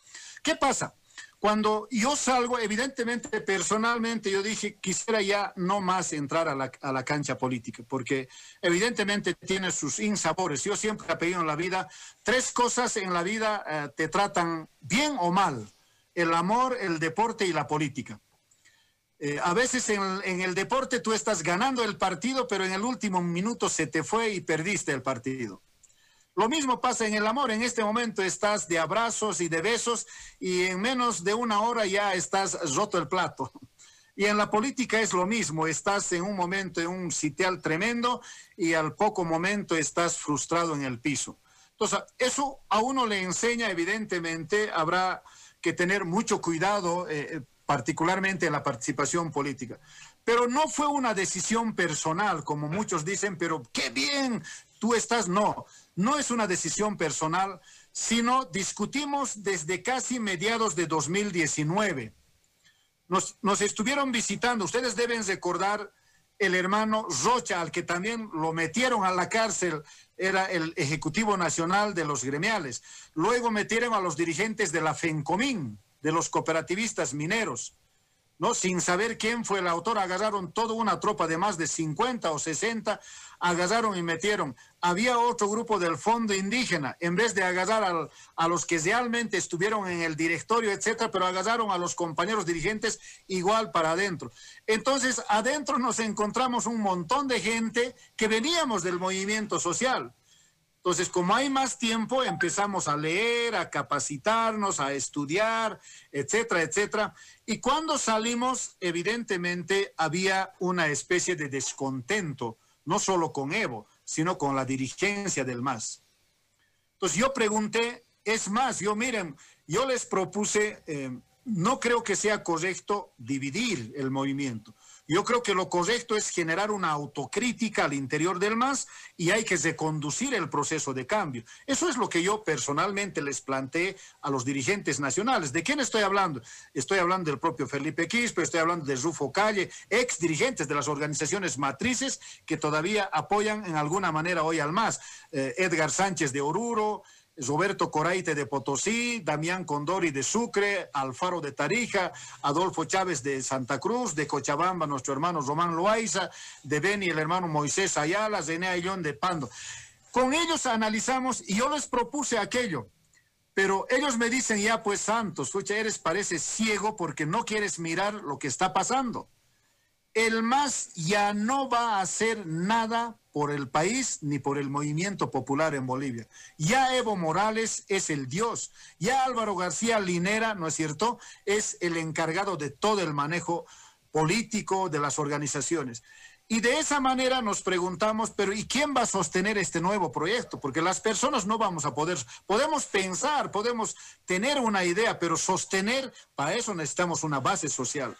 ¿Qué pasa? Cuando yo salgo, evidentemente, personalmente, yo dije, quisiera ya no más entrar a la, cancha política, porque evidentemente tiene sus insabores. Yo siempre he pedido en la vida, tres cosas en la vida eh, te tratan bien o mal, el amor, el deporte y la política. Eh, a veces en, el deporte tú estás ganando el partido, pero en el último minuto se te fue y perdiste el partido. Lo mismo pasa en el amor. En este momento estás de abrazos y de besos y en menos de una hora ya estás roto el plato. Y en la política es lo mismo. Estás en un momento en un sitial tremendo y al poco momento estás frustrado en el piso. Entonces, eso a uno le enseña, evidentemente, habrá que tener mucho cuidado, eh, particularmente en la participación política. Pero no fue una decisión personal, como muchos dicen, pero qué bien, tú estás, no no es una decisión personal, sino discutimos desde casi mediados de 2019. Nos, nos estuvieron visitando, ustedes deben recordar el hermano Rocha, al que también lo metieron a la cárcel, era el Ejecutivo Nacional de los Gremiales. Luego metieron a los dirigentes de la FENCOMIN, de los cooperativistas mineros. ¿no? Sin saber quién fue el autor, agarraron toda una tropa de más de 50 o 60 agarraron y metieron. Había otro grupo del fondo indígena, en vez de agarrar a los que realmente estuvieron en el directorio, etcétera, pero agarraron a los compañeros dirigentes igual para adentro. Entonces, adentro nos encontramos un montón de gente que veníamos del movimiento social. Entonces, como hay más tiempo, empezamos a leer, a capacitarnos, a estudiar, etcétera, etcétera. Y cuando salimos, evidentemente había una especie de descontento no solo con Evo, sino con la dirigencia del MAS. Entonces yo pregunté, es más, yo miren, yo les propuse, eh, no creo que sea correcto dividir el movimiento. Yo creo que lo correcto es generar una autocrítica al interior del MAS y hay que reconducir el proceso de cambio. Eso es lo que yo personalmente les planteé a los dirigentes nacionales. ¿De quién estoy hablando? Estoy hablando del propio Felipe Quispe, estoy hablando de Rufo Calle, ex dirigentes de las organizaciones matrices que todavía apoyan en alguna manera hoy al MAS. Eh, Edgar Sánchez de Oruro, Roberto Coraite de Potosí, Damián Condori de Sucre, Alfaro de Tarija, Adolfo Chávez de Santa Cruz, de Cochabamba, nuestro hermano Román Loaiza, de Beni el hermano Moisés Ayala, Zené Ayllón de Pando. Con ellos analizamos y yo les propuse aquello, pero ellos me dicen, ya pues Santos, escucha, eres parece ciego porque no quieres mirar lo que está pasando. El MAS ya no va a hacer nada por el país ni por el movimiento popular en Bolivia. Ya Evo Morales es el Dios, ya Álvaro García Linera, ¿no es cierto?, es el encargado de todo el manejo político de las organizaciones. Y de esa manera nos preguntamos, pero ¿y quién va a sostener este nuevo proyecto? Porque las personas no vamos a poder, podemos pensar, podemos tener una idea, pero sostener, para eso necesitamos una base social.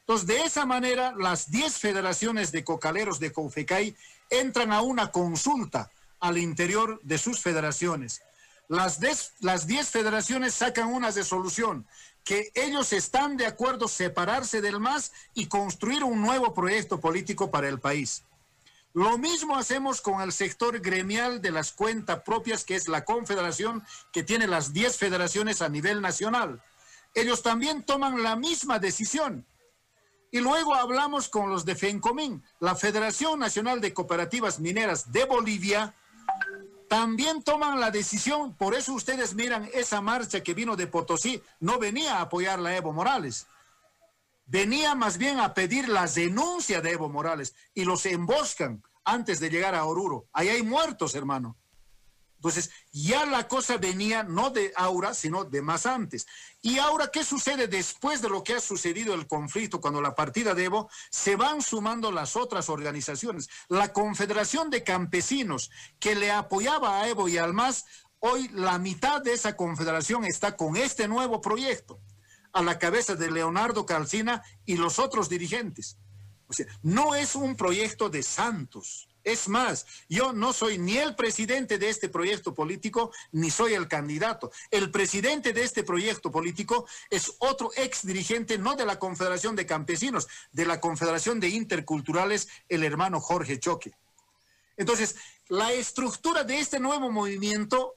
Entonces, de esa manera, las 10 federaciones de cocaleros de Confecay entran a una consulta al interior de sus federaciones. Las 10 las federaciones sacan una resolución que ellos están de acuerdo separarse del MAS y construir un nuevo proyecto político para el país. Lo mismo hacemos con el sector gremial de las cuentas propias, que es la confederación que tiene las 10 federaciones a nivel nacional. Ellos también toman la misma decisión. Y luego hablamos con los de FENCOMIN, la Federación Nacional de Cooperativas Mineras de Bolivia, también toman la decisión, por eso ustedes miran esa marcha que vino de Potosí, no venía a apoyar a Evo Morales, venía más bien a pedir la denuncia de Evo Morales y los emboscan antes de llegar a Oruro. Ahí hay muertos, hermano. Entonces, ya la cosa venía no de ahora, sino de más antes. Y ahora, ¿qué sucede después de lo que ha sucedido el conflicto cuando la partida de Evo? Se van sumando las otras organizaciones. La Confederación de Campesinos, que le apoyaba a Evo y al MAS, hoy la mitad de esa confederación está con este nuevo proyecto, a la cabeza de Leonardo Calcina y los otros dirigentes. O sea, no es un proyecto de santos es más, yo no soy ni el presidente de este proyecto político, ni soy el candidato. El presidente de este proyecto político es otro ex dirigente, no de la Confederación de Campesinos, de la Confederación de Interculturales, el hermano Jorge Choque. Entonces, la estructura de este nuevo movimiento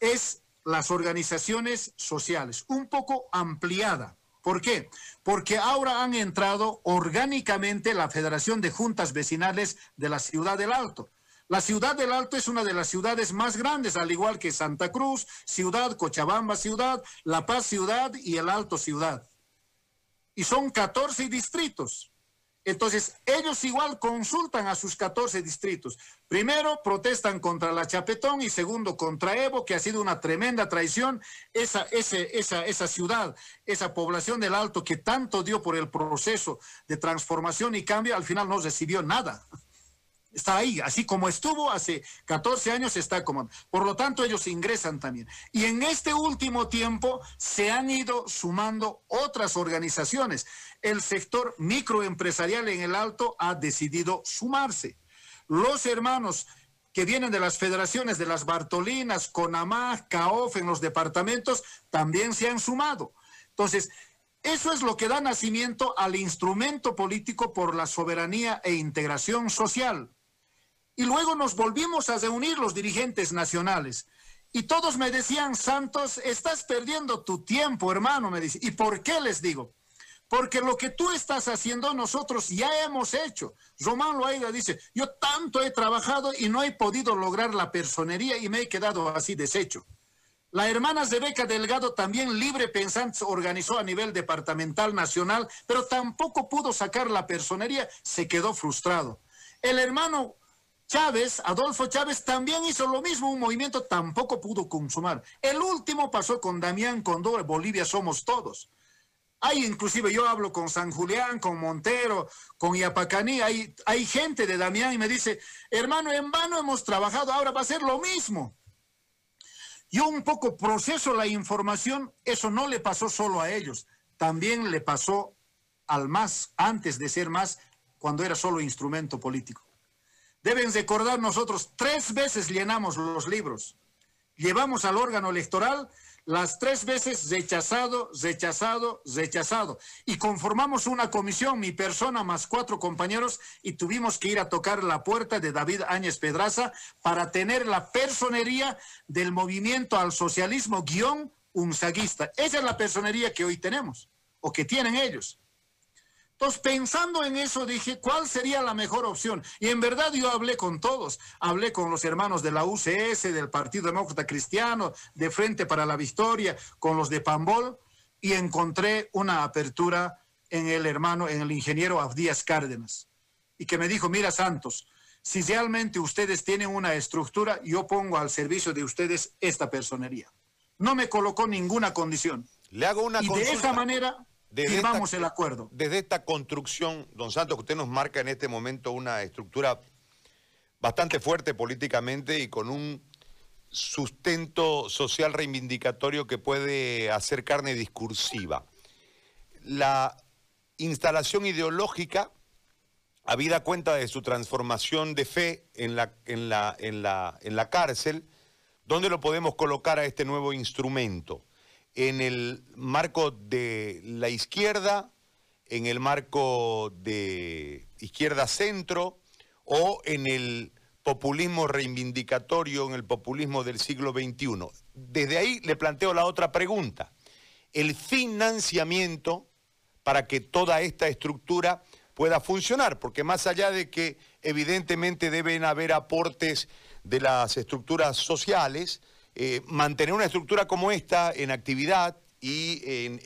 es las organizaciones sociales, un poco ampliada. ¿Por qué? Porque ahora han entrado orgánicamente la Federación de Juntas Vecinales de la Ciudad del Alto. La Ciudad del Alto es una de las ciudades más grandes, al igual que Santa Cruz, Ciudad, Cochabamba Ciudad, La Paz Ciudad y el Alto Ciudad. Y son 14 distritos. Entonces, ellos igual consultan a sus 14 distritos. Primero, protestan contra la Chapetón y segundo, contra Evo, que ha sido una tremenda traición. Esa, esa, esa ciudad, esa población del Alto que tanto dio por el proceso de transformación y cambio, al final no recibió nada está ahí, así como estuvo hace 14 años, está como. Por lo tanto, ellos ingresan también. Y en este último tiempo se han ido sumando otras organizaciones. El sector microempresarial en el Alto ha decidido sumarse. Los hermanos que vienen de las federaciones de las Bartolinas, Conamá, CAOF en los departamentos, también se han sumado. Entonces, eso es lo que da nacimiento al instrumento político por la soberanía e integración social. Y luego nos volvimos a reunir los dirigentes nacionales. Y todos me decían, Santos, estás perdiendo tu tiempo, hermano, me dice. ¿Y por qué les digo? Porque lo que tú estás haciendo nosotros ya hemos hecho. Román Loaiga dice, yo tanto he trabajado y no he podido lograr la personería y me he quedado así deshecho. La hermana Beca Delgado, también libre pensante, organizó a nivel departamental nacional, pero tampoco pudo sacar la personería, se quedó frustrado. El hermano Chávez, Adolfo Chávez también hizo lo mismo, un movimiento tampoco pudo consumar. El último pasó con Damián Condor, Bolivia somos todos. Hay inclusive, yo hablo con San Julián, con Montero, con Iapacaní, hay, hay gente de Damián y me dice, hermano, en vano hemos trabajado, ahora va a ser lo mismo. Yo un poco proceso la información, eso no le pasó solo a ellos, también le pasó al MAS, antes de ser MAS, cuando era solo instrumento político. Deben recordar nosotros, tres veces llenamos los libros. Llevamos al órgano electoral las tres veces rechazado, rechazado, rechazado. Y conformamos una comisión, mi persona más cuatro compañeros, y tuvimos que ir a tocar la puerta de David Áñez Pedraza para tener la personería del movimiento al socialismo guion unzaguista. Esa es la personería que hoy tenemos, o que tienen ellos. Entonces, pensando en eso, dije, ¿cuál sería la mejor opción? Y en verdad yo hablé con todos. Hablé con los hermanos de la UCS, del Partido Demócrata Cristiano, de Frente para la Victoria, con los de Pambol, y encontré una apertura en el hermano, en el ingeniero Abdías Cárdenas. Y que me dijo, mira Santos, si realmente ustedes tienen una estructura, yo pongo al servicio de ustedes esta personería. No me colocó ninguna condición. Le hago una y de esa manera firmamos el acuerdo. Desde esta construcción, don Santos, que usted nos marca en este momento una estructura bastante fuerte políticamente y con un sustento social reivindicatorio que puede hacer carne discursiva. La instalación ideológica, habida cuenta de su transformación de fe en la, en la, en la, en la cárcel, ¿dónde lo podemos colocar a este nuevo instrumento? ¿En el marco de la izquierda, en el marco de izquierda centro o en el populismo reivindicatorio en el populismo del siglo XXI. Desde ahí le planteo la otra pregunta. El financiamiento para que toda esta estructura pueda funcionar, porque más allá de que evidentemente deben haber aportes de las estructuras sociales, eh, mantener una estructura como esta en actividad y en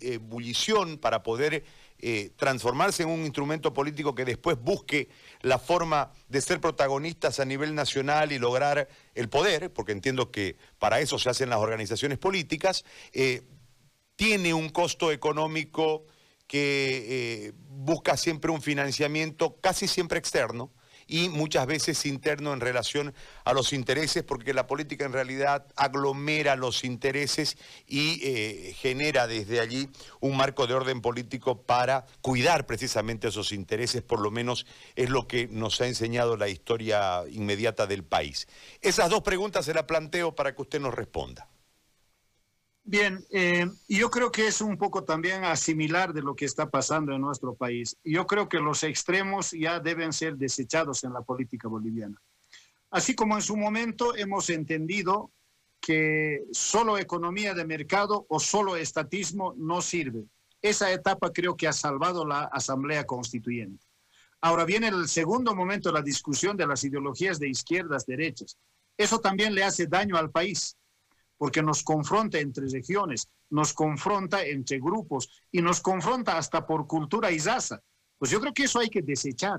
ebullición para poder eh, transformarse en un instrumento político que después busque la forma de ser protagonistas a nivel nacional y lograr el poder, porque entiendo que para eso se hacen las organizaciones políticas, eh, tiene un costo económico que busca siempre un financiamiento casi siempre externo, y muchas veces interno en relación a los intereses, porque la política en realidad aglomera los intereses y eh, genera desde allí un marco de orden político para cuidar precisamente esos intereses, por lo menos es lo que nos ha enseñado la historia inmediata del país. Esas dos preguntas se las planteo para que usted nos responda. Bien, eh, yo creo que es un poco también asimilar de lo que está pasando en nuestro país. Yo creo que los extremos ya deben ser desechados en la política boliviana. Así como en su momento hemos entendido que solo economía de mercado o solo estatismo no sirve. Esa etapa creo que ha salvado la Asamblea Constituyente. Ahora viene el segundo momento, la discusión de las ideologías de izquierdas, derechas. Eso también le hace daño al país porque nos confronta entre regiones, nos confronta entre grupos y nos confronta hasta por cultura y raza. Pues yo creo que eso hay que desechar.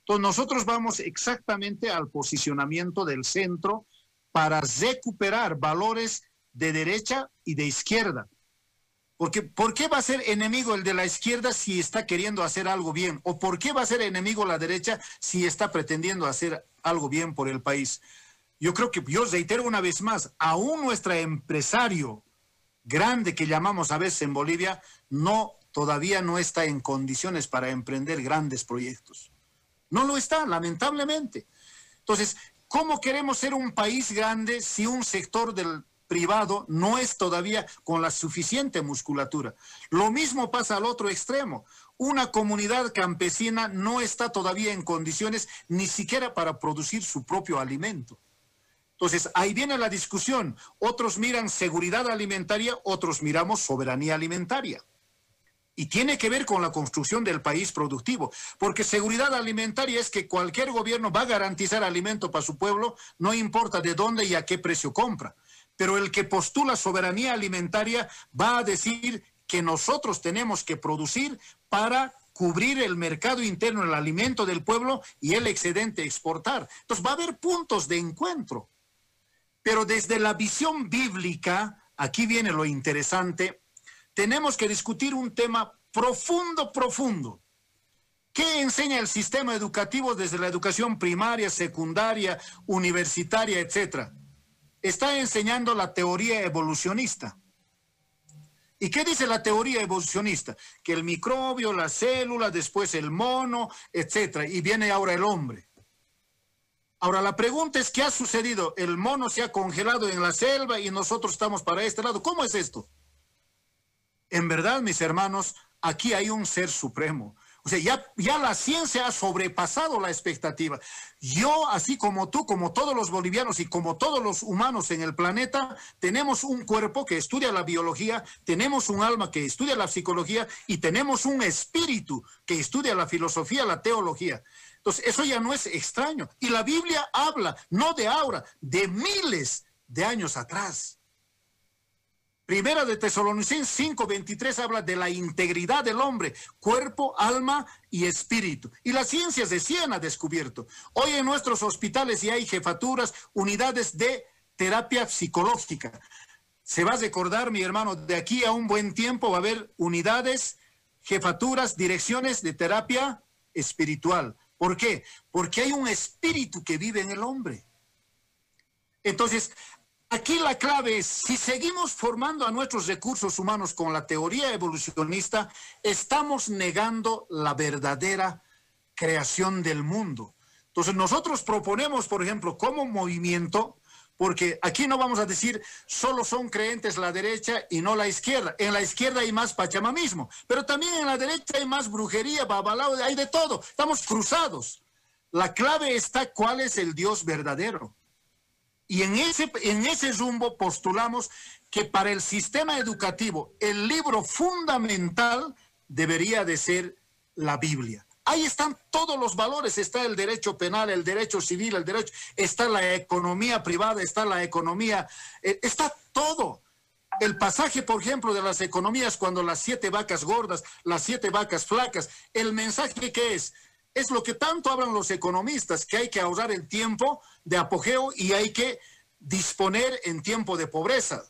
Entonces nosotros vamos exactamente al posicionamiento del centro para recuperar valores de derecha y de izquierda. Porque ¿por qué va a ser enemigo el de la izquierda si está queriendo hacer algo bien? ¿O por qué va a ser enemigo la derecha si está pretendiendo hacer algo bien por el país? Yo creo que yo reitero una vez más, aún nuestro empresario grande que llamamos a veces en Bolivia, no, todavía no está en condiciones para emprender grandes proyectos. No lo está, lamentablemente. Entonces, ¿cómo queremos ser un país grande si un sector del privado no es todavía con la suficiente musculatura? Lo mismo pasa al otro extremo. Una comunidad campesina no está todavía en condiciones ni siquiera para producir su propio alimento. Entonces, ahí viene la discusión. Otros miran seguridad alimentaria, otros miramos soberanía alimentaria. Y tiene que ver con la construcción del país productivo, porque seguridad alimentaria es que cualquier gobierno va a garantizar alimento para su pueblo, no importa de dónde y a qué precio compra. Pero el que postula soberanía alimentaria va a decir que nosotros tenemos que producir para cubrir el mercado interno, el alimento del pueblo y el excedente exportar. Entonces va a haber puntos de encuentro. Pero desde la visión bíblica, aquí viene lo interesante, tenemos que discutir un tema profundo, profundo. ¿Qué enseña el sistema educativo desde la educación primaria, secundaria, universitaria, etcétera? Está enseñando la teoría evolucionista. ¿Y qué dice la teoría evolucionista? Que el microbio, la célula, después el mono, etcétera, y viene ahora el hombre. Ahora, la pregunta es, ¿qué ha sucedido? El mono se ha congelado en la selva y nosotros estamos para este lado. ¿Cómo es esto? En verdad, mis hermanos, aquí hay un ser supremo. O sea, ya, ya la ciencia ha sobrepasado la expectativa. Yo, así como tú, como todos los bolivianos y como todos los humanos en el planeta, tenemos un cuerpo que estudia la biología, tenemos un alma que estudia la psicología y tenemos un espíritu que estudia la filosofía, la teología. Entonces, eso ya no es extraño. Y la Biblia habla, no de ahora, de miles de años atrás. Primera de Tesalonicenses 5:23 habla de la integridad del hombre, cuerpo, alma y espíritu. Y las ciencias de cien ha descubierto. Hoy en nuestros hospitales ya hay jefaturas, unidades de terapia psicológica. se va a recordar, mi hermano, de aquí a un buen tiempo va a haber unidades, jefaturas, direcciones de terapia espiritual. ¿Por qué? Porque hay un espíritu que vive en el hombre. Entonces, aquí la clave es, si seguimos formando a nuestros recursos humanos con la teoría evolucionista, estamos negando la verdadera creación del mundo. Entonces, nosotros proponemos, por ejemplo, como movimiento, porque aquí no vamos a decir solo son creentes la derecha y no la izquierda. En la izquierda hay más pachamamismo, pero también en la derecha hay más brujería, babalao, hay de todo. Estamos cruzados. La clave está cuál es el Dios verdadero. Y en ese, en ese rumbo postulamos que para el sistema educativo el libro fundamental debería de ser la Biblia. Ahí están todos los valores, está el derecho penal, el derecho civil, el derecho, está la economía privada, está la economía, eh, está todo. El pasaje, por ejemplo, de las economías cuando las siete vacas gordas, las siete vacas flacas, el mensaje que es, es lo que tanto hablan los economistas, que hay que ahorrar el tiempo de apogeo y hay que disponer en tiempo de pobreza.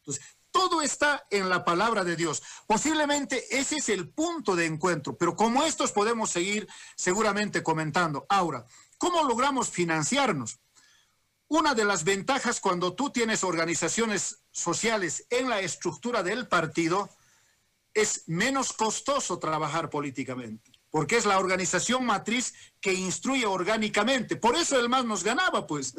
Entonces, todo está en la palabra de Dios. Posiblemente ese es el punto de encuentro, pero como estos podemos seguir seguramente comentando. Ahora, ¿cómo logramos financiarnos? Una de las ventajas cuando tú tienes organizaciones sociales en la estructura del partido es menos costoso trabajar políticamente, porque es la organización matriz que instruye orgánicamente. Por eso el MAS nos ganaba, pues.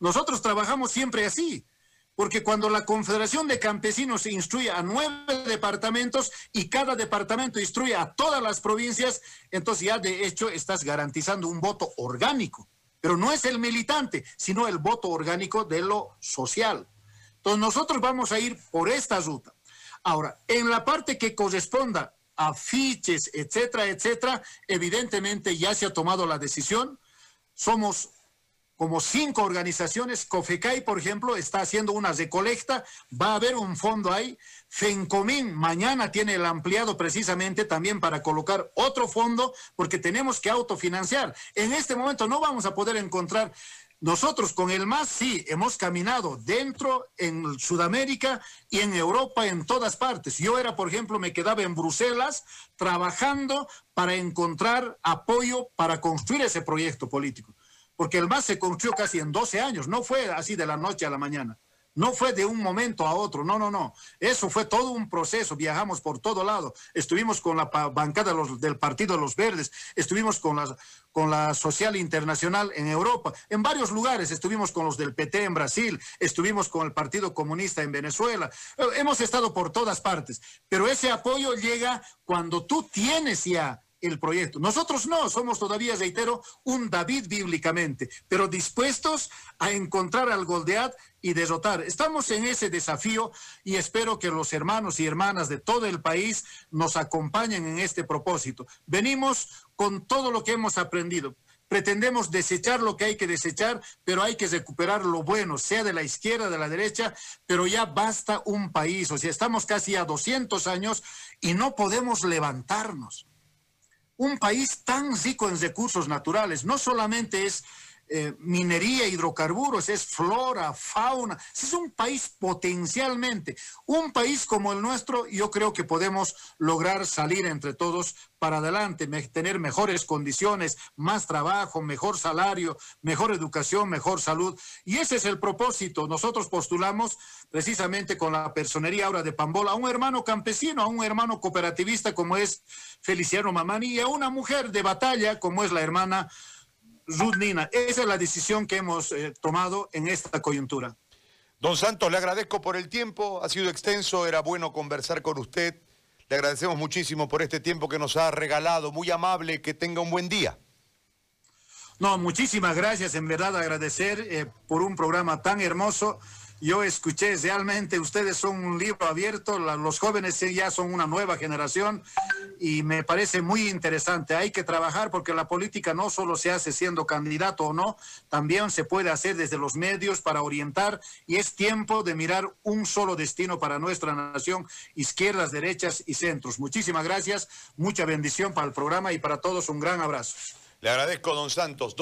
Nosotros trabajamos siempre así porque cuando la Confederación de Campesinos instruye a nueve departamentos y cada departamento instruye a todas las provincias, entonces ya de hecho estás garantizando un voto orgánico. Pero no es el militante, sino el voto orgánico de lo social. Entonces nosotros vamos a ir por esta ruta. Ahora, en la parte que corresponda a fiches, etcétera, etcétera, evidentemente ya se ha tomado la decisión. Somos como cinco organizaciones. COFECAI, por ejemplo, está haciendo una recolecta, va a haber un fondo ahí. FENCOMIN mañana tiene el ampliado precisamente también para colocar otro fondo porque tenemos que autofinanciar. En este momento no vamos a poder encontrar nosotros con el MAS sí hemos caminado dentro en Sudamérica y en Europa en todas partes. Yo era, por ejemplo, me quedaba en Bruselas trabajando para encontrar apoyo para construir ese proyecto político porque el MAS se construyó casi en 12 años, no fue así de la noche a la mañana, no fue de un momento a otro, no, no, no, eso fue todo un proceso, viajamos por todo lado, estuvimos con la bancada del Partido de los Verdes, estuvimos con la, con la Social Internacional en Europa, en varios lugares, estuvimos con los del PT en Brasil, estuvimos con el Partido Comunista en Venezuela, eh, hemos estado por todas partes, pero ese apoyo llega cuando tú tienes ya el proyecto. Nosotros no, somos todavía, reitero, un David bíblicamente, pero dispuestos a encontrar al Goldead y derrotar. Estamos en ese desafío y espero que los hermanos y hermanas de todo el país nos acompañen en este propósito. Venimos con todo lo que hemos aprendido. Pretendemos desechar lo que hay que desechar, pero hay que recuperar lo bueno, sea de la izquierda, de la derecha, pero ya basta un país. O sea, estamos casi a 200 años y no podemos levantarnos un país tan rico en recursos naturales, no solamente es eh, minería, hidrocarburos, es flora, fauna. Es un país potencialmente. Un país como el nuestro, yo creo que podemos lograr salir entre todos para adelante, tener mejores condiciones, más trabajo, mejor salario, mejor educación, mejor salud. Y ese es el propósito. Nosotros postulamos precisamente con la personería ahora de Pambola a un hermano campesino, a un hermano cooperativista como es Feliciano Mamani y a una mujer de batalla como es la hermana Ruth Nina. Esa es la decisión que hemos eh, tomado en esta coyuntura. Don Santos, le agradezco por el tiempo, ha sido extenso, era bueno conversar con usted. Le agradecemos muchísimo por este tiempo que nos ha regalado, muy amable, que tenga un buen día. No, muchísimas gracias, en verdad agradecer eh, por un programa tan hermoso yo escuché realmente, ustedes son un libro abierto, los jóvenes ya son una nueva generación y me parece muy interesante. Hay que trabajar porque la política no solo se hace siendo candidato o no, también se puede hacer desde los medios para orientar y es tiempo de mirar un solo destino para nuestra nación, izquierdas, derechas y centros. Muchísimas gracias, mucha bendición para el programa y para todos un gran abrazo. Le agradezco, don Santos.